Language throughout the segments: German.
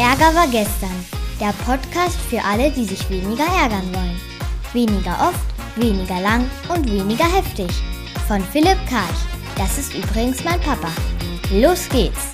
Ärger war gestern. Der Podcast für alle, die sich weniger ärgern wollen. Weniger oft, weniger lang und weniger heftig. Von Philipp Karch. Das ist übrigens mein Papa. Los geht's!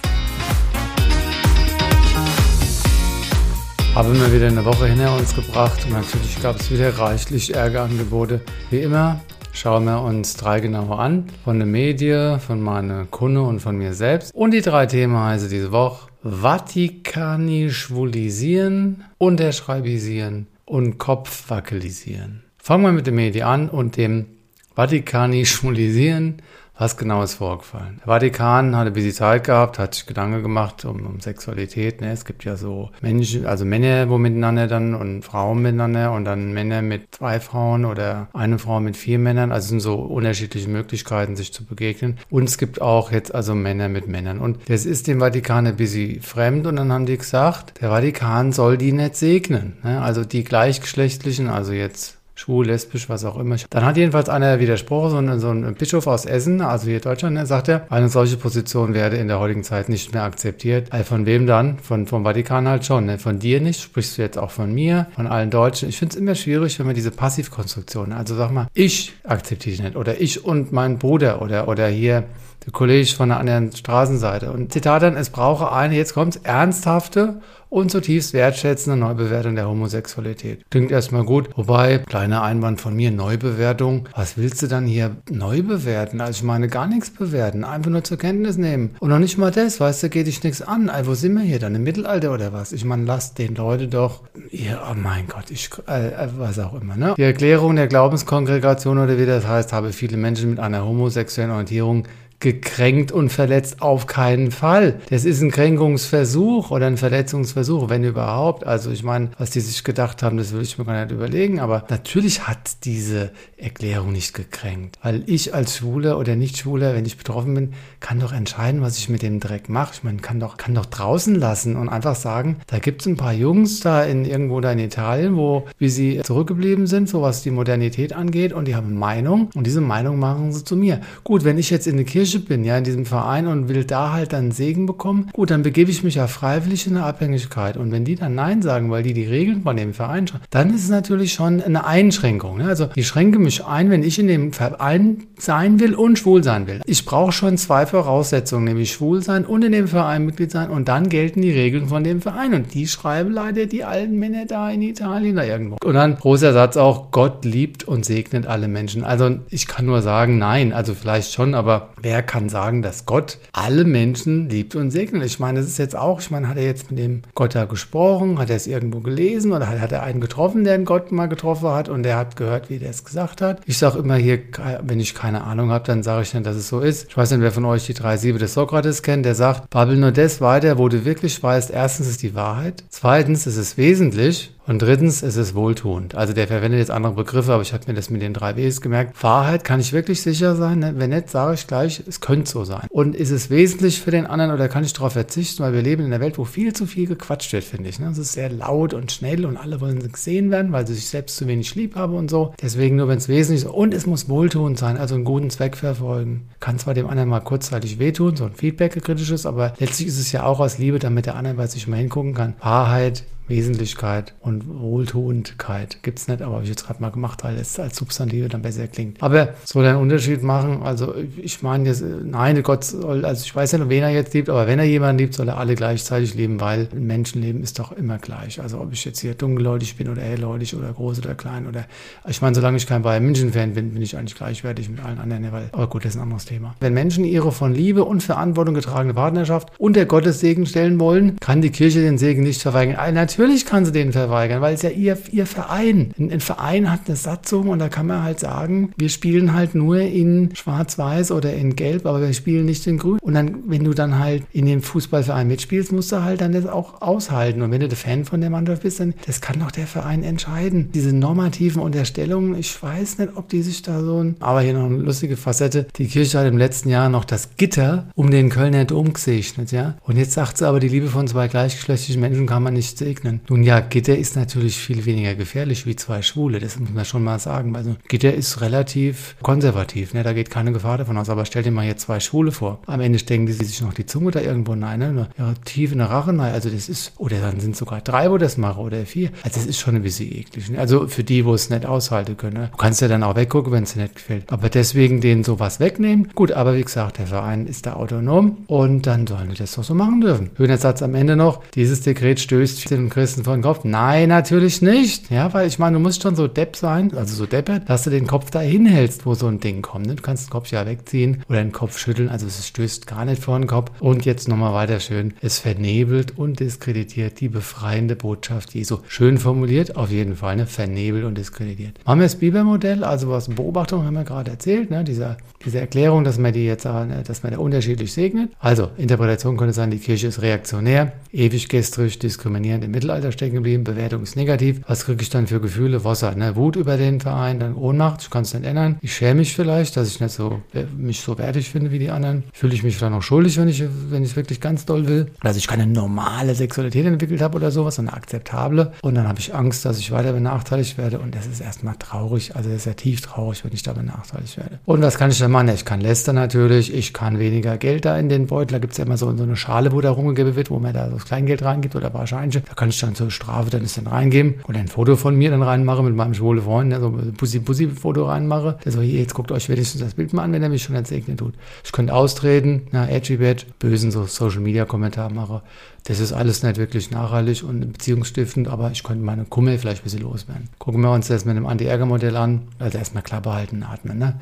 Haben wir wieder eine Woche hinter uns gebracht und natürlich gab es wieder reichlich Ärgerangebote. Wie immer schauen wir uns drei genauer an. Von der Medie, von meiner Kunde und von mir selbst. Und die drei Themen heißen diese Woche Vatikanischwulisieren, Unterschreibisieren und Kopfwackelisieren. Fangen wir mit der Medie an und dem Vatikanischwulisieren was genau ist vorgefallen? Der Vatikan hatte bisschen Zeit gehabt, hat sich Gedanken gemacht um, um Sexualität. Ne? Es gibt ja so Menschen, also Männer, wo miteinander dann und Frauen miteinander und dann Männer mit zwei Frauen oder eine Frau mit vier Männern. Also es sind so unterschiedliche Möglichkeiten, sich zu begegnen. Und es gibt auch jetzt also Männer mit Männern. Und das ist dem Vatikan ein bisschen fremd und dann haben die gesagt, der Vatikan soll die nicht segnen. Ne? Also die gleichgeschlechtlichen, also jetzt schwul, lesbisch, was auch immer. Dann hat jedenfalls einer widersprochen, so ein, so ein Bischof aus Essen, also hier Deutschland, ne, sagt er, eine solche Position werde in der heutigen Zeit nicht mehr akzeptiert. Also von wem dann? Von, vom Vatikan halt schon. Ne? Von dir nicht, sprichst du jetzt auch von mir, von allen Deutschen. Ich finde es immer schwierig, wenn man diese Passivkonstruktion, also sag mal, ich akzeptiere dich nicht oder ich und mein Bruder oder, oder hier der Kollege von der anderen Straßenseite. Und Zitat dann, es brauche eine, jetzt kommt's, ernsthafte und zutiefst wertschätzende Neubewertung der Homosexualität. Klingt erstmal gut, wobei, kleiner Einwand von mir, Neubewertung, was willst du dann hier neu bewerten? Also ich meine, gar nichts bewerten, einfach nur zur Kenntnis nehmen. Und noch nicht mal das, weißt du, geht dich nichts an. Also wo sind wir hier, dann im Mittelalter oder was? Ich meine, lasst den Leute doch, ja, oh mein Gott, ich, äh, äh, was auch immer, ne? Die Erklärung der Glaubenskongregation oder wie das heißt, habe viele Menschen mit einer homosexuellen Orientierung gekränkt und verletzt auf keinen Fall. Das ist ein Kränkungsversuch oder ein Verletzungsversuch, wenn überhaupt. Also ich meine, was die sich gedacht haben, das will ich mir gar nicht überlegen, aber natürlich hat diese Erklärung nicht gekränkt. Weil ich als Schwuler oder Nicht-Schwuler, wenn ich betroffen bin, kann doch entscheiden, was ich mit dem Dreck mache. Ich meine, kann doch, kann doch draußen lassen und einfach sagen, da gibt es ein paar Jungs da in irgendwo da in Italien, wo, wie sie zurückgeblieben sind, so was die Modernität angeht und die haben Meinung und diese Meinung machen sie zu mir. Gut, wenn ich jetzt in eine Kirche Kirche bin, ja, in diesem Verein und will da halt dann Segen bekommen, gut, dann begebe ich mich ja freiwillig in eine Abhängigkeit. Und wenn die dann Nein sagen, weil die die Regeln von dem Verein schreiben, dann ist es natürlich schon eine Einschränkung. Ne? Also ich schränke mich ein, wenn ich in dem Verein sein will und schwul sein will. Ich brauche schon zwei Voraussetzungen, nämlich schwul sein und in dem Verein Mitglied sein und dann gelten die Regeln von dem Verein. Und die schreiben leider die alten Männer da in Italien da irgendwo. Und dann großer Satz auch, Gott liebt und segnet alle Menschen. Also ich kann nur sagen, nein, also vielleicht schon, aber wer wer kann sagen, dass Gott alle Menschen liebt und segnet? Ich meine, das ist jetzt auch, ich meine, hat er jetzt mit dem Gott da gesprochen? Hat er es irgendwo gelesen oder hat, hat er einen getroffen, der einen Gott mal getroffen hat und der hat gehört, wie der es gesagt hat? Ich sage immer hier, wenn ich keine Ahnung habe, dann sage ich nicht, dass es so ist. Ich weiß nicht, wer von euch die drei Siebe des Sokrates kennt, der sagt, babbel nur das weiter, wo du wirklich weißt, erstens ist die Wahrheit, zweitens ist es wesentlich und drittens ist es wohltuend. Also der verwendet jetzt andere Begriffe, aber ich habe mir das mit den drei Ws gemerkt. Wahrheit kann ich wirklich sicher sein. Ne? Wenn nicht, sage ich gleich, es könnte so sein. Und ist es wesentlich für den anderen oder kann ich darauf verzichten, weil wir leben in einer Welt, wo viel zu viel gequatscht wird, finde ich. Ne? Es ist sehr laut und schnell und alle wollen gesehen werden, weil sie sich selbst zu wenig lieb haben und so. Deswegen nur, wenn es wesentlich ist. Und es muss wohltuend sein, also einen guten Zweck verfolgen. Kann zwar dem anderen mal kurzzeitig wehtun, so ein Feedback, kritisches, aber letztlich ist es ja auch aus Liebe, damit der andere bei sich mal hingucken kann. Wahrheit Wesentlichkeit und Wohltuendkeit gibt es nicht, aber habe ich jetzt gerade mal gemacht, weil es als Substantive dann besser klingt. Aber soll er einen Unterschied machen? Also ich meine jetzt, nein, Gott soll, also ich weiß ja nicht, wen er jetzt liebt, aber wenn er jemanden liebt, soll er alle gleichzeitig lieben, weil ein Menschenleben ist doch immer gleich. Also ob ich jetzt hier dunkelhäutig bin oder hellhäutig oder groß oder klein oder, ich meine, solange ich kein Bayern München-Fan bin, bin ich eigentlich gleichwertig mit allen anderen, weil, aber gut, das ist ein anderes Thema. Wenn Menschen ihre von Liebe und Verantwortung getragene Partnerschaft unter Gottes Segen stellen wollen, kann die Kirche den Segen nicht verweigern. Natürlich Natürlich kann sie den verweigern, weil es ja ihr, ihr Verein. Ein, ein, Verein hat eine Satzung und da kann man halt sagen, wir spielen halt nur in Schwarz-Weiß oder in Gelb, aber wir spielen nicht in Grün. Und dann, wenn du dann halt in dem Fußballverein mitspielst, musst du halt dann das auch aushalten. Und wenn du der Fan von der Mannschaft bist, dann das kann doch der Verein entscheiden. Diese normativen Unterstellungen, ich weiß nicht, ob die sich da so ein. Aber hier noch eine lustige Facette. Die Kirche hat im letzten Jahr noch das Gitter um den Kölner Dom gesegnet, ja. Und jetzt sagt sie aber, die Liebe von zwei gleichgeschlechtlichen Menschen kann man nicht segnen. Begegnen. Nun ja, Gitter ist natürlich viel weniger gefährlich wie zwei Schwule, das muss man schon mal sagen. Also Gitter ist relativ konservativ, ne? da geht keine Gefahr davon aus. Aber stell dir mal jetzt zwei Schwule vor. Am Ende stecken die sich noch die Zunge da irgendwo rein, ne? tief in der Rache rein. Also das ist, oder dann sind sogar drei, wo das machen, oder vier. Also das ist schon ein bisschen eklig. Ne? Also für die, wo es nicht aushalten können. Ne? Du kannst ja dann auch weggucken, wenn es dir nicht gefällt. Aber deswegen denen sowas wegnehmen. Gut, aber wie gesagt, der Verein ist da autonom und dann sollen die das doch so machen dürfen. Schöner Satz am Ende noch. Dieses Dekret stößt den Christen vor den Kopf. Nein, natürlich nicht. Ja, weil ich meine, du musst schon so depp sein, also so deppert, dass du den Kopf da hinhältst, wo so ein Ding kommt. Ne? Du kannst den Kopf ja wegziehen oder den Kopf schütteln. Also es stößt gar nicht vor den Kopf. Und jetzt nochmal weiter schön. Es vernebelt und diskreditiert die befreiende Botschaft Jesu. Schön formuliert, auf jeden Fall, ne? Vernebelt und diskreditiert. Machen wir das Bibelmodell, also was Beobachtung haben wir gerade erzählt, ne? Dieser, diese Erklärung, dass man die jetzt, äh, dass man da unterschiedlich segnet. Also, Interpretation könnte sein, die Kirche ist reaktionär, ewig gestrisch, diskriminierend im Mittelalter stecken geblieben, Bewertung ist negativ. Was kriege ich dann für Gefühle? Wasser, ne? Wut über den Verein, dann Ohnmacht, ich kann es nicht ändern. Ich schäme mich vielleicht, dass ich nicht so, äh, mich so wertig finde wie die anderen. Fühle ich mich vielleicht noch schuldig, wenn ich, wenn ich wirklich ganz doll will. Dass ich keine normale Sexualität entwickelt habe oder sowas, sondern akzeptable. Und dann habe ich Angst, dass ich weiter benachteiligt werde. Und das ist erstmal traurig. Also das ist ja tief traurig, wenn ich da benachteiligt werde. Und was kann ich dann machen? Ich kann lästern natürlich. Ich kann weniger Geld da in den Beutel. Da gibt es ja immer so, so eine Schale, wo da rumgegeben wird, wo man da so das Kleingeld reingibt oder wahrscheinlich. Da kann ich dann zur Strafe dann ist dann reingeben und ein Foto von mir dann reinmache mit meinem schwule Freund, der so ein Pussy-Pussy-Foto reinmache. Der so, hier, jetzt guckt euch wenigstens das Bild mal an, wenn er mich schon entsegnet tut. Ich könnte austreten, na, edgy bad, bösen so Social-Media-Kommentar mache. Das ist alles nicht wirklich nachhaltig und beziehungsstiftend, aber ich könnte meine Kummel vielleicht ein bisschen loswerden. Gucken wir uns das mit einem Anti-Ärger-Modell an. Also erstmal Klappe halten, atmen, ne?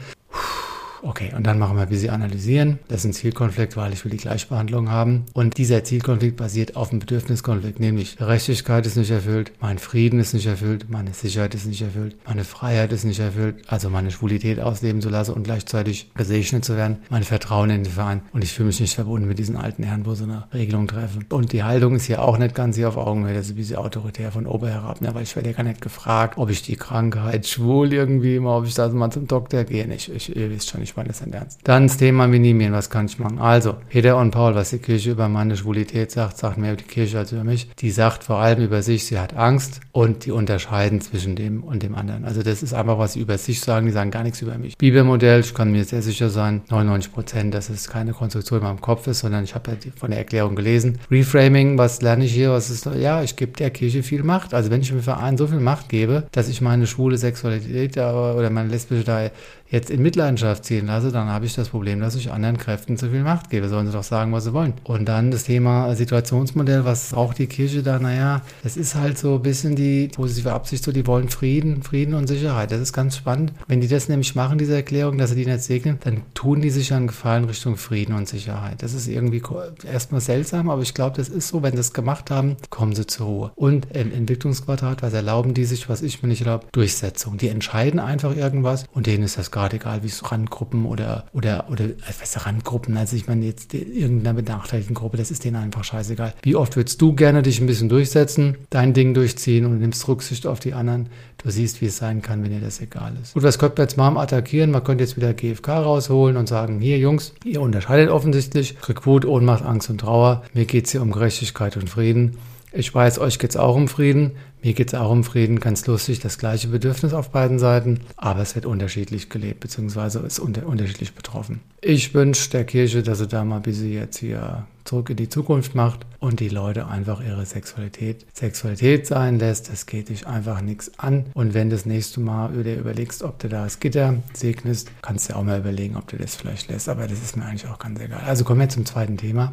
Okay, und dann machen wir ein bisschen analysieren. Das ist ein Zielkonflikt, weil ich will die Gleichbehandlung haben. Und dieser Zielkonflikt basiert auf einem Bedürfniskonflikt, nämlich Gerechtigkeit ist nicht erfüllt, mein Frieden ist nicht erfüllt, meine Sicherheit ist nicht erfüllt, meine Freiheit ist nicht erfüllt, also meine Schwulität ausleben zu lassen und gleichzeitig gesegnet zu werden, mein Vertrauen in den Verein. Und ich fühle mich nicht verbunden mit diesen alten Herren, wo so eine Regelung treffen. Und die Haltung ist hier auch nicht ganz hier auf Augenhöhe, das ist ein bisschen autoritär von oben herab, ne? weil ich werde ja gar nicht gefragt, ob ich die Krankheit schwul irgendwie mal, ob ich da mal zum Doktor gehe. Ich, ich, ihr wisst schon, ich meine das nicht ernst. Dann das Thema minimieren, was kann ich machen? Also, Peter und Paul, was die Kirche über meine Schwulität sagt, sagt mehr über die Kirche als über mich. Die sagt vor allem über sich, sie hat Angst und die unterscheiden zwischen dem und dem anderen. Also das ist einfach, was sie über sich sagen, die sagen gar nichts über mich. Bibelmodell, ich kann mir sehr sicher sein, 99 Prozent, dass es keine Konstruktion in meinem Kopf ist, sondern ich habe ja von der Erklärung gelesen. Reframing, was lerne ich hier? Was ist, ja, ich gebe der Kirche viel Macht. Also wenn ich dem Verein so viel Macht gebe, dass ich meine schwule Sexualität oder meine lesbische da jetzt in Mitleidenschaft ziehen lasse, dann habe ich das Problem, dass ich anderen Kräften zu viel Macht gebe. Sollen sie doch sagen, was sie wollen. Und dann das Thema Situationsmodell, was braucht die Kirche da? Naja, das ist halt so ein bisschen die positive Absicht, so die wollen Frieden, Frieden und Sicherheit. Das ist ganz spannend. Wenn die das nämlich machen, diese Erklärung, dass sie die nicht segnen, dann tun die sich einen Gefallen Richtung Frieden und Sicherheit. Das ist irgendwie erstmal seltsam, aber ich glaube, das ist so, wenn sie das gemacht haben, kommen sie zur Ruhe. Und im Entwicklungsquadrat, was erlauben die sich, was ich mir nicht erlaube? Durchsetzung. Die entscheiden einfach irgendwas und denen ist das gerade egal, wie es Randgruppen oder, oder, oder, äh, was ist Randgruppen, also ich meine jetzt irgendeiner benachteiligten Gruppe, das ist denen einfach scheißegal. Wie oft würdest du gerne dich ein bisschen durchsetzen, dein Ding durchziehen und nimmst Rücksicht auf die anderen? Du siehst, wie es sein kann, wenn dir das egal ist. Gut, was könnte man jetzt machen? Attackieren. Man könnte jetzt wieder GFK rausholen und sagen, hier Jungs, ihr unterscheidet offensichtlich Rückwut, Ohnmacht, Angst und Trauer. Mir geht es hier um Gerechtigkeit und Frieden. Ich weiß, euch geht es auch um Frieden. Mir geht es auch um Frieden. Ganz lustig, das gleiche Bedürfnis auf beiden Seiten, aber es wird unterschiedlich gelebt, beziehungsweise ist unter unterschiedlich betroffen. Ich wünsche der Kirche, dass sie da mal ein bisschen jetzt hier zurück in die Zukunft macht und die Leute einfach ihre Sexualität Sexualität sein lässt. Das geht dich einfach nichts an. Und wenn das nächste Mal dir überlegst, ob du da das Gitter segnest, kannst du auch mal überlegen, ob du das vielleicht lässt. Aber das ist mir eigentlich auch ganz egal. Also kommen wir zum zweiten Thema.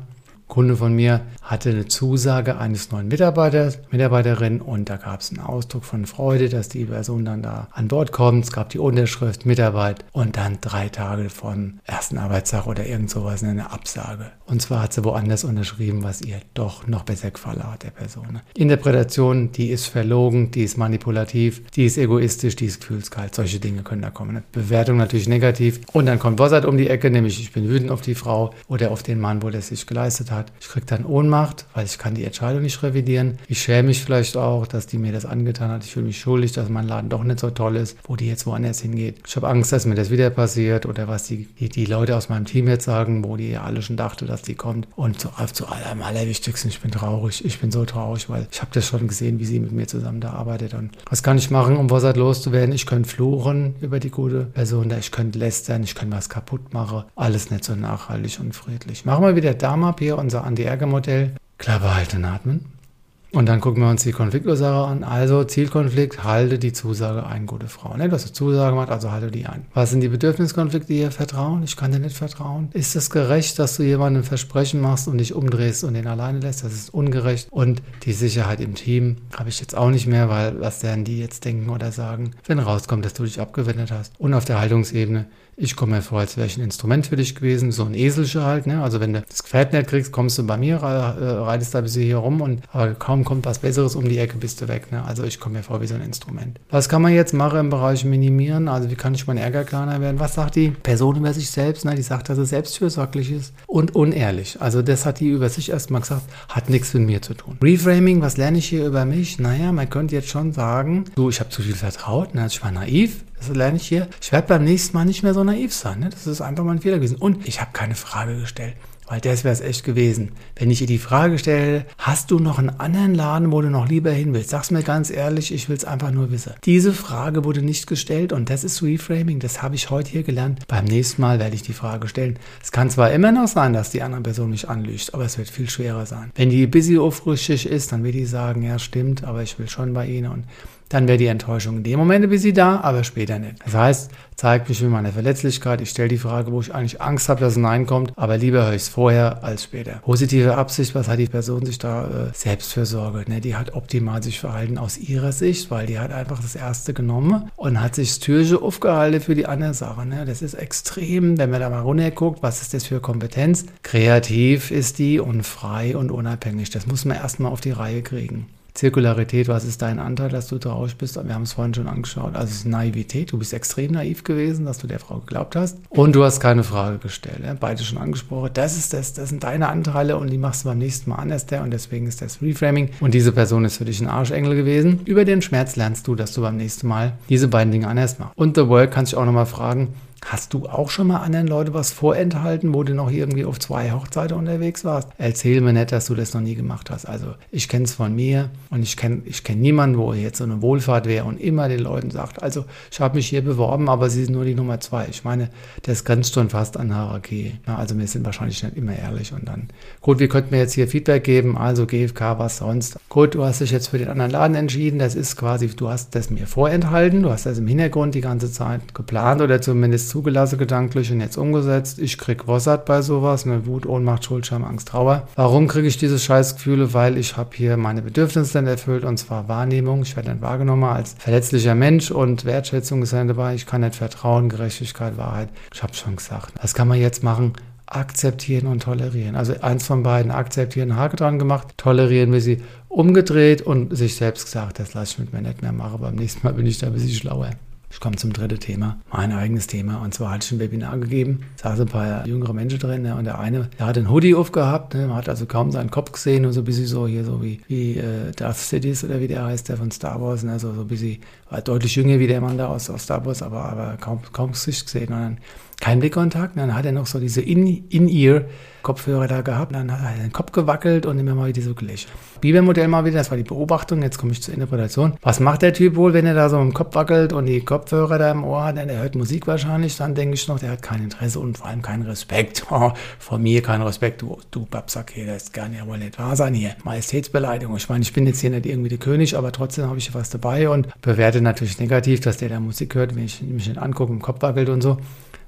Kunde von mir hatte eine Zusage eines neuen Mitarbeiters, Mitarbeiterin und da gab es einen Ausdruck von Freude, dass die Person dann da an Bord kommt. Es gab die Unterschrift, Mitarbeit und dann drei Tage vom ersten Arbeitstag oder irgend sowas eine Absage. Und zwar hat sie woanders unterschrieben, was ihr doch noch besser gefallen hat, der Person. Interpretation, die ist verlogen, die ist manipulativ, die ist egoistisch, die ist gefühlskalt. Solche Dinge können da kommen. Bewertung natürlich negativ. Und dann kommt Wossert um die Ecke, nämlich ich bin wütend auf die Frau oder auf den Mann, wo der sich geleistet hat hat. Ich kriege dann Ohnmacht, weil ich kann die Entscheidung nicht revidieren. Ich schäme mich vielleicht auch, dass die mir das angetan hat. Ich fühle mich schuldig, dass mein Laden doch nicht so toll ist, wo die jetzt woanders hingeht. Ich habe Angst, dass mir das wieder passiert oder was die, die, die Leute aus meinem Team jetzt sagen, wo die alle schon dachte, dass die kommt. Und zu, zu allem Allerwichtigsten, ich bin traurig. Ich bin so traurig, weil ich habe das schon gesehen, wie sie mit mir zusammen da arbeitet. Und was kann ich machen, um Vossat loszuwerden? Ich könnte fluchen über die gute Person, ich könnte lästern, ich könnte was kaputt machen. Alles nicht so nachhaltig und friedlich. Machen wir wieder Darm hier, unser Anti-Ärger-Modell. Klappe halten, atmen. Und dann gucken wir uns die Konfliktursache an. Also Zielkonflikt, halte die Zusage ein, gute Frau. Ne? Du hast eine Zusage gemacht, also halte die ein. Was sind die Bedürfniskonflikte hier? Vertrauen? Ich kann dir nicht vertrauen. Ist es gerecht, dass du jemandem Versprechen machst und dich umdrehst und den alleine lässt? Das ist ungerecht. Und die Sicherheit im Team habe ich jetzt auch nicht mehr, weil was werden die jetzt denken oder sagen, wenn rauskommt, dass du dich abgewendet hast. Und auf der Haltungsebene, ich komme mir vor, als wäre ich ein Instrument für dich gewesen, so ein Eselsche halt. Ne? Also wenn du das Gefährt nicht kriegst, kommst du bei mir, äh, reitest da ein bisschen hier rum und aber kaum kommt was Besseres um die Ecke, bist du weg. Ne? Also ich komme mir vor wie so ein Instrument. Was kann man jetzt machen im Bereich Minimieren? Also wie kann ich mein Ärger kleiner werden? Was sagt die Person über sich selbst? Ne? Die sagt, dass sie selbstfürsorglich ist und unehrlich. Also das hat die über sich erstmal gesagt, hat nichts mit mir zu tun. Reframing, was lerne ich hier über mich? Naja, man könnte jetzt schon sagen, du, ich habe zu viel vertraut, ne? ich war naiv, das lerne ich hier. Ich werde beim nächsten Mal nicht mehr so naiv sein. Ne? Das ist einfach mal ein Fehler gewesen. Und ich habe keine Frage gestellt. Weil das wäre es echt gewesen. Wenn ich ihr die Frage stelle, hast du noch einen anderen Laden, wo du noch lieber hin willst? Sag's mir ganz ehrlich, ich will es einfach nur wissen. Diese Frage wurde nicht gestellt und das ist Reframing. Das habe ich heute hier gelernt. Beim nächsten Mal werde ich die Frage stellen. Es kann zwar immer noch sein, dass die andere Person mich anlügt, aber es wird viel schwerer sein. Wenn die busy aufrüstig ist, dann wird die sagen, ja stimmt, aber ich will schon bei Ihnen und dann wäre die Enttäuschung in dem Moment ein bisschen da, aber später nicht. Das heißt, zeigt mich mit meiner Verletzlichkeit. Ich stelle die Frage, wo ich eigentlich Angst habe, dass ein Nein kommt, aber lieber höre ich es vorher als später. Positive Absicht, was hat die Person sich da äh, Selbstfürsorge? Ne? Die hat optimal sich verhalten aus ihrer Sicht, weil die hat einfach das Erste genommen und hat sich das Türchen aufgehalten für die andere Sache. Ne? Das ist extrem, wenn man da mal runterguckt, was ist das für Kompetenz? Kreativ ist die und frei und unabhängig. Das muss man erstmal auf die Reihe kriegen. Zirkularität, was ist dein Anteil, dass du traurig bist? Wir haben es vorhin schon angeschaut. Also es ist Naivität. Du bist extrem naiv gewesen, dass du der Frau geglaubt hast. Und du hast keine Frage gestellt. Beide schon angesprochen. Das ist das, das sind deine Anteile und die machst du beim nächsten Mal anders. Der, und deswegen ist das Reframing. Und diese Person ist für dich ein Arschengel gewesen. Über den Schmerz lernst du, dass du beim nächsten Mal diese beiden Dinge anders machst. Und The World kannst du auch nochmal fragen, Hast du auch schon mal anderen Leuten was vorenthalten, wo du noch irgendwie auf zwei Hochzeiten unterwegs warst? Erzähl mir nicht, dass du das noch nie gemacht hast. Also ich kenne es von mir und ich kenne ich kenn niemanden, wo jetzt so eine Wohlfahrt wäre und immer den Leuten sagt, also ich habe mich hier beworben, aber sie sind nur die Nummer zwei. Ich meine, das grenzt schon fast an Hierarchie. Ja, also wir sind wahrscheinlich nicht immer ehrlich und dann, gut, wir könnten mir jetzt hier Feedback geben, also GFK, was sonst. Gut, du hast dich jetzt für den anderen Laden entschieden, das ist quasi, du hast das mir vorenthalten, du hast das im Hintergrund die ganze Zeit geplant oder zumindest zugelassen gedanklich und jetzt umgesetzt. Ich krieg Wossert bei sowas, eine Wut, Ohnmacht, Schuldscham, Angst, Trauer. Warum kriege ich diese Scheißgefühle? Weil ich habe hier meine Bedürfnisse dann erfüllt und zwar Wahrnehmung. Ich werde dann wahrgenommen als verletzlicher Mensch und Wertschätzung ist dann dabei. Ich kann nicht vertrauen, Gerechtigkeit, Wahrheit. Ich habe schon gesagt. Was kann man jetzt machen? akzeptieren und tolerieren. Also eins von beiden akzeptieren, Hake dran gemacht, tolerieren wir sie umgedreht und sich selbst gesagt, das lasse ich mit mir nicht mehr machen. Beim nächsten Mal bin ich da ein bisschen schlauer. Ich komme zum dritten Thema, mein eigenes Thema. Und zwar hatte ich ein Webinar gegeben, saßen ein paar jüngere Menschen drin. Ne, und der eine, der hat einen Hoodie aufgehabt, ne, man hat also kaum seinen Kopf gesehen und so ein bisschen so hier, so wie, wie äh, Darth Sidious oder wie der heißt, der von Star Wars. Ne, so, so ein bisschen, war deutlich jünger wie der Mann da aus, aus Star Wars, aber, aber kaum, kaum Gesicht gesehen. Und dann kein Blickkontakt. Dann hat er noch so diese In-Ear-Kopfhörer da gehabt. Dann hat er den Kopf gewackelt und immer mal wieder so gelächelt. Bibermodell mal wieder, das war die Beobachtung. Jetzt komme ich zur Interpretation. Was macht der Typ wohl, wenn er da so im Kopf wackelt und die Kopfhörer da im Ohr hat? Er hört Musik wahrscheinlich. Dann denke ich noch, der hat kein Interesse und vor allem keinen Respekt. Oh, von mir kein Respekt. Du, du Babsack hier, das kann ja wohl nicht wahr sein hier. Majestätsbeleidigung. Ich meine, ich bin jetzt hier nicht irgendwie der König, aber trotzdem habe ich was dabei und bewerte natürlich negativ, dass der da Musik hört, wenn ich mich nicht angucke, im Kopf wackelt und so.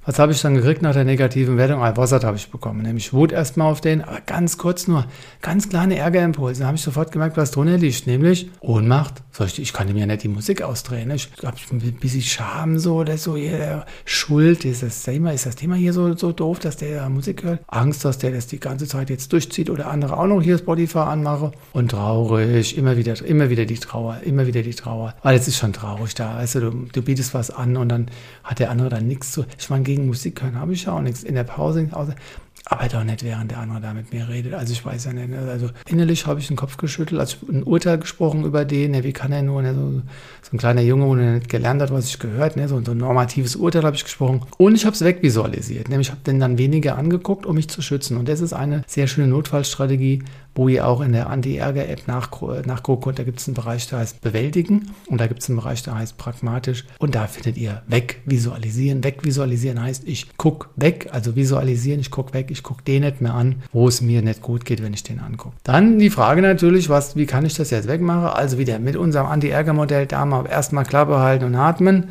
Was habe ich dann gekriegt nach der negativen Wertung? Ah, Bossart habe ich bekommen. Nämlich Wut erstmal auf den, aber ganz kurz nur, ganz kleine Ärgerimpulse. Da habe ich sofort gemerkt, was drunter liegt. Nämlich Ohnmacht. Ich, kann mir ja nicht die Musik ausdrehen. Ich habe ein bisschen Scham so oder so. Hier, Schuld, ist das Thema, ist das Thema hier so, so doof, dass der Musik hört? Angst, dass der das die ganze Zeit jetzt durchzieht oder andere auch noch hier Spotify anmache. Und traurig, immer wieder, immer wieder die Trauer, immer wieder die Trauer. Weil es ist schon traurig da. Du, du, du bietest was an und dann hat der andere dann nichts zu. Ich meine, gegen Musik hören habe ich ja auch nichts. In der Pause, aber doch nicht, während der andere da mit mir redet. Also ich weiß ja nicht. Ne? Also innerlich habe ich den Kopf geschüttelt, also ein Urteil gesprochen über den, ne, wie kann er nur, ne, so, so ein kleiner Junge, wo er nicht gelernt hat, was ich gehört, ne, so, so ein normatives Urteil habe ich gesprochen. Und ich habe es wegvisualisiert. Nämlich ich habe den dann weniger angeguckt, um mich zu schützen. Und das ist eine sehr schöne Notfallstrategie, wo ihr auch in der Anti-Ärger-App nachgucken könnt. Da gibt es einen Bereich, der heißt Bewältigen und da gibt es einen Bereich, der heißt Pragmatisch. Und da findet ihr Wegvisualisieren. Wegvisualisieren heißt, ich gucke weg, also visualisieren, ich gucke weg, ich gucke den nicht mehr an, wo es mir nicht gut geht, wenn ich den angucke. Dann die Frage natürlich, was, wie kann ich das jetzt wegmachen? Also wieder mit unserem Anti-Ärger-Modell da mal erstmal Klappe halten und atmen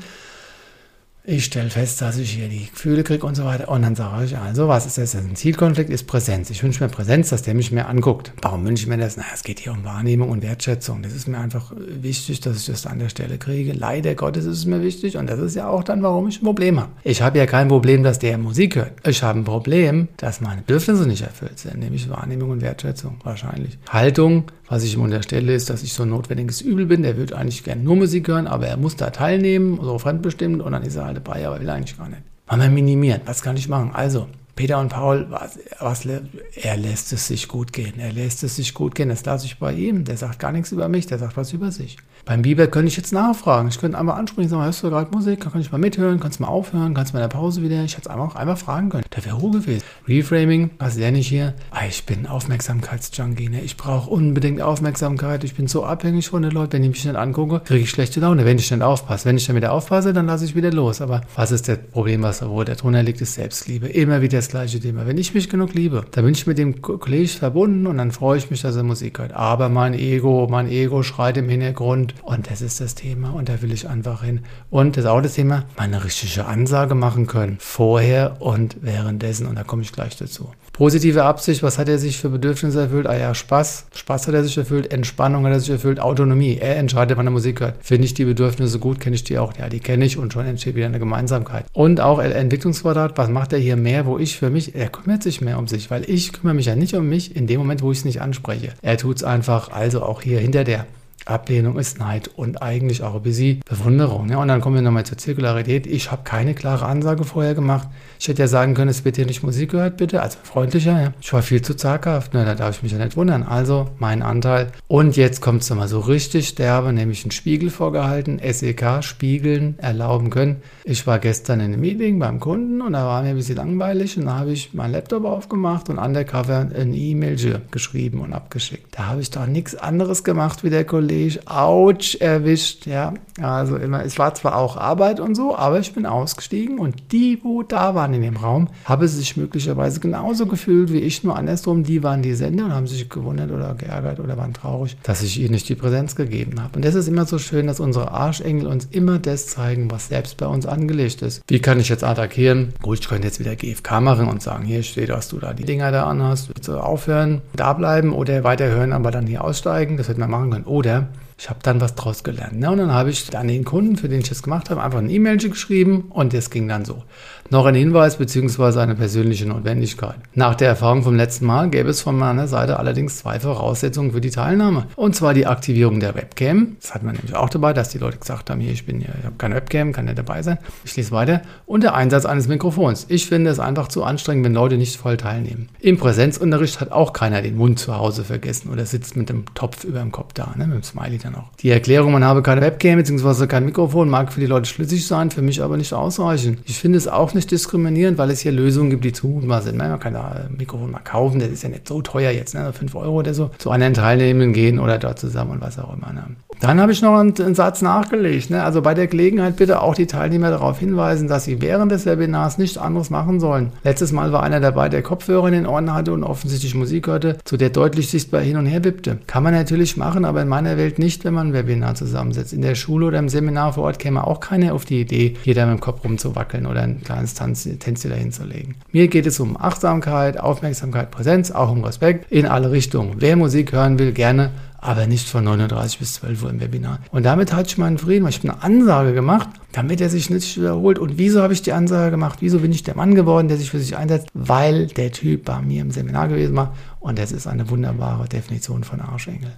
ich stelle fest, dass ich hier die Gefühle kriege und so weiter. Und dann sage ich, also, was ist das? Ein Zielkonflikt ist Präsenz. Ich wünsche mir Präsenz, dass der mich mehr anguckt. Warum wünsche ich mir das? Na, es geht hier um Wahrnehmung und Wertschätzung. Das ist mir einfach wichtig, dass ich das an der Stelle kriege. Leider Gottes ist es mir wichtig. Und das ist ja auch dann, warum ich ein Problem habe. Ich habe ja kein Problem, dass der Musik hört. Ich habe ein Problem, dass meine Bedürfnisse nicht erfüllt sind, nämlich Wahrnehmung und Wertschätzung. Wahrscheinlich. Haltung, was ich ihm unterstelle, ist, dass ich so ein notwendiges Übel bin. Der würde eigentlich gerne nur Musik hören, aber er muss da teilnehmen, so fremdbestimmt, und dann ist er halt dabei, aber will eigentlich gar nicht. Mal minimieren. Was kann ich machen? Also, Peter und Paul, was, was, er lässt es sich gut gehen. Er lässt es sich gut gehen. Das lasse ich bei ihm. Der sagt gar nichts über mich, der sagt was über sich. Beim Biber könnte ich jetzt nachfragen. Ich könnte einmal ansprechen, sagen, hörst du gerade Musik? Kann ich mal mithören? Kannst du mal aufhören? Kannst du mal in der Pause wieder? Ich hätte es einfach, einfach fragen können. Der wäre Ruhe gewesen. Reframing, was lerne ich hier? Ah, ich bin Aufmerksamkeitsjunkie. Ne? Ich brauche unbedingt Aufmerksamkeit. Ich bin so abhängig von den Leuten. Wenn ich mich nicht angucke, kriege ich schlechte Laune. Wenn ich nicht aufpasse. Wenn ich dann wieder aufpasse, dann lasse ich wieder los. Aber was ist das Problem, was wo da drunter liegt, ist Selbstliebe. Immer wieder das gleiche Thema. Wenn ich mich genug liebe, dann bin ich mit dem Kollegen verbunden und dann freue ich mich, dass er Musik hört. Aber mein Ego, mein Ego schreit im Hintergrund und das ist das Thema und da will ich einfach hin. Und das ist auch das Thema, meine richtige Ansage machen können. Vorher und währenddessen. Und da komme ich gleich dazu. Positive Absicht, was hat er sich für Bedürfnisse erfüllt? Ah ja, Spaß. Spaß hat er sich erfüllt, Entspannung hat er sich erfüllt, Autonomie. Er entscheidet, wann er Musik hört. Finde ich die Bedürfnisse gut, kenne ich die auch? Ja, die kenne ich und schon entsteht wieder eine Gemeinsamkeit. Und auch Entwicklungsquadrat, was macht er hier mehr, wo ich für mich, er kümmert sich mehr um sich, weil ich kümmere mich ja nicht um mich in dem Moment, wo ich es nicht anspreche. Er tut es einfach, also auch hier hinter der Ablehnung ist Neid und eigentlich auch ein bisschen Bewunderung. Ja? Und dann kommen wir nochmal zur Zirkularität. Ich habe keine klare Ansage vorher gemacht. Ich hätte ja sagen können, es wird hier nicht Musik gehört, bitte. Also freundlicher, ja. Ich war viel zu zaghaft. Ne? Da darf ich mich ja nicht wundern. Also mein Anteil. Und jetzt kommt es nochmal so richtig derbe, nämlich einen Spiegel vorgehalten. SEK, Spiegeln, erlauben können. Ich war gestern in einem Meeting beim Kunden und da war mir ein bisschen langweilig und da habe ich meinen Laptop aufgemacht und undercover ein E-Mail geschrieben und abgeschickt. Da habe ich doch nichts anderes gemacht wie der Kollege ouch, erwischt, ja. Also immer, es war zwar auch Arbeit und so, aber ich bin ausgestiegen und die, wo da waren in dem Raum, haben sich möglicherweise genauso gefühlt wie ich, nur andersrum. Die waren die Sender und haben sich gewundert oder geärgert oder waren traurig, dass ich ihnen nicht die Präsenz gegeben habe. Und das ist immer so schön, dass unsere Arschengel uns immer das zeigen, was selbst bei uns angelegt ist. Wie kann ich jetzt attackieren? Gut, ich könnte jetzt wieder GFK machen und sagen, hier steht, dass du da die Dinger da anhast. Du aufhören, da bleiben oder weiterhören, aber dann hier aussteigen? Das hätte man machen können. Oder ich habe dann was draus gelernt. Ne? Und dann habe ich an den Kunden, für den ich das gemacht habe, einfach ein E-Mail geschrieben und das ging dann so. Noch ein Hinweis bzw. eine persönliche Notwendigkeit. Nach der Erfahrung vom letzten Mal gäbe es von meiner Seite allerdings zwei Voraussetzungen für die Teilnahme. Und zwar die Aktivierung der Webcam. Das hat man nämlich auch dabei, dass die Leute gesagt haben, hier, ich bin hier, ich habe keine Webcam, kann nicht dabei sein. Ich lese weiter. Und der Einsatz eines Mikrofons. Ich finde es einfach zu anstrengend, wenn Leute nicht voll teilnehmen. Im Präsenzunterricht hat auch keiner den Mund zu Hause vergessen oder sitzt mit dem Topf über dem Kopf da, ne, mit dem Smiley dann auch. Die Erklärung, man habe keine Webcam bzw. kein Mikrofon, mag für die Leute schlüssig sein, für mich aber nicht ausreichend. Ich finde es auch nicht diskriminierend, weil es hier Lösungen gibt, die zumutbar sind. Man kann da ein Mikrofon mal kaufen, das ist ja nicht so teuer jetzt, ne? 5 Euro oder so, zu anderen Teilnehmenden gehen oder dort zusammen und was auch immer. Ne? Dann habe ich noch einen, einen Satz nachgelegt. Ne? Also bei der Gelegenheit bitte auch die Teilnehmer darauf hinweisen, dass sie während des Webinars nichts anderes machen sollen. Letztes Mal war einer dabei, der Kopfhörer in den Ohren hatte und offensichtlich Musik hörte, zu der deutlich sichtbar hin und her wippte. Kann man natürlich machen, aber in meiner Welt nicht, wenn man ein Webinar zusammensetzt. In der Schule oder im Seminar vor Ort käme auch keiner auf die Idee, jeder mit dem Kopf rumzuwackeln oder ein kleines Tanz, Tänzchen dahinzulegen. Mir geht es um Achtsamkeit, Aufmerksamkeit, Präsenz, auch um Respekt in alle Richtungen. Wer Musik hören will, gerne aber nicht von 39 bis 12 Uhr im Webinar. Und damit hatte ich meinen Frieden, weil ich habe eine Ansage gemacht, damit er sich nicht wiederholt. Und wieso habe ich die Ansage gemacht? Wieso bin ich der Mann geworden, der sich für sich einsetzt? Weil der Typ bei mir im Seminar gewesen war. Und das ist eine wunderbare Definition von Arschengel.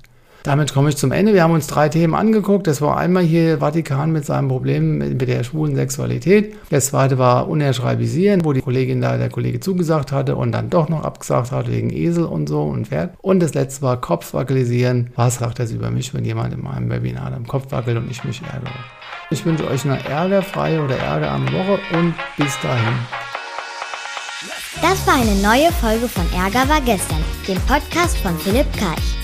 Damit komme ich zum Ende. Wir haben uns drei Themen angeguckt. Das war einmal hier Vatikan mit seinem Problem mit der schwulen Sexualität. Das zweite war Unerschreibisieren, wo die Kollegin da der Kollege zugesagt hatte und dann doch noch abgesagt hat wegen Esel und so und Pferd. Und das letzte war Kopfwackelisieren. Was sagt das über mich, wenn jemand in meinem Webinar am Kopf wackelt und ich mich ärgere? Ich wünsche euch eine ärgerfreie oder ärgerarme Woche und bis dahin. Das war eine neue Folge von Ärger war gestern, dem Podcast von Philipp Karch.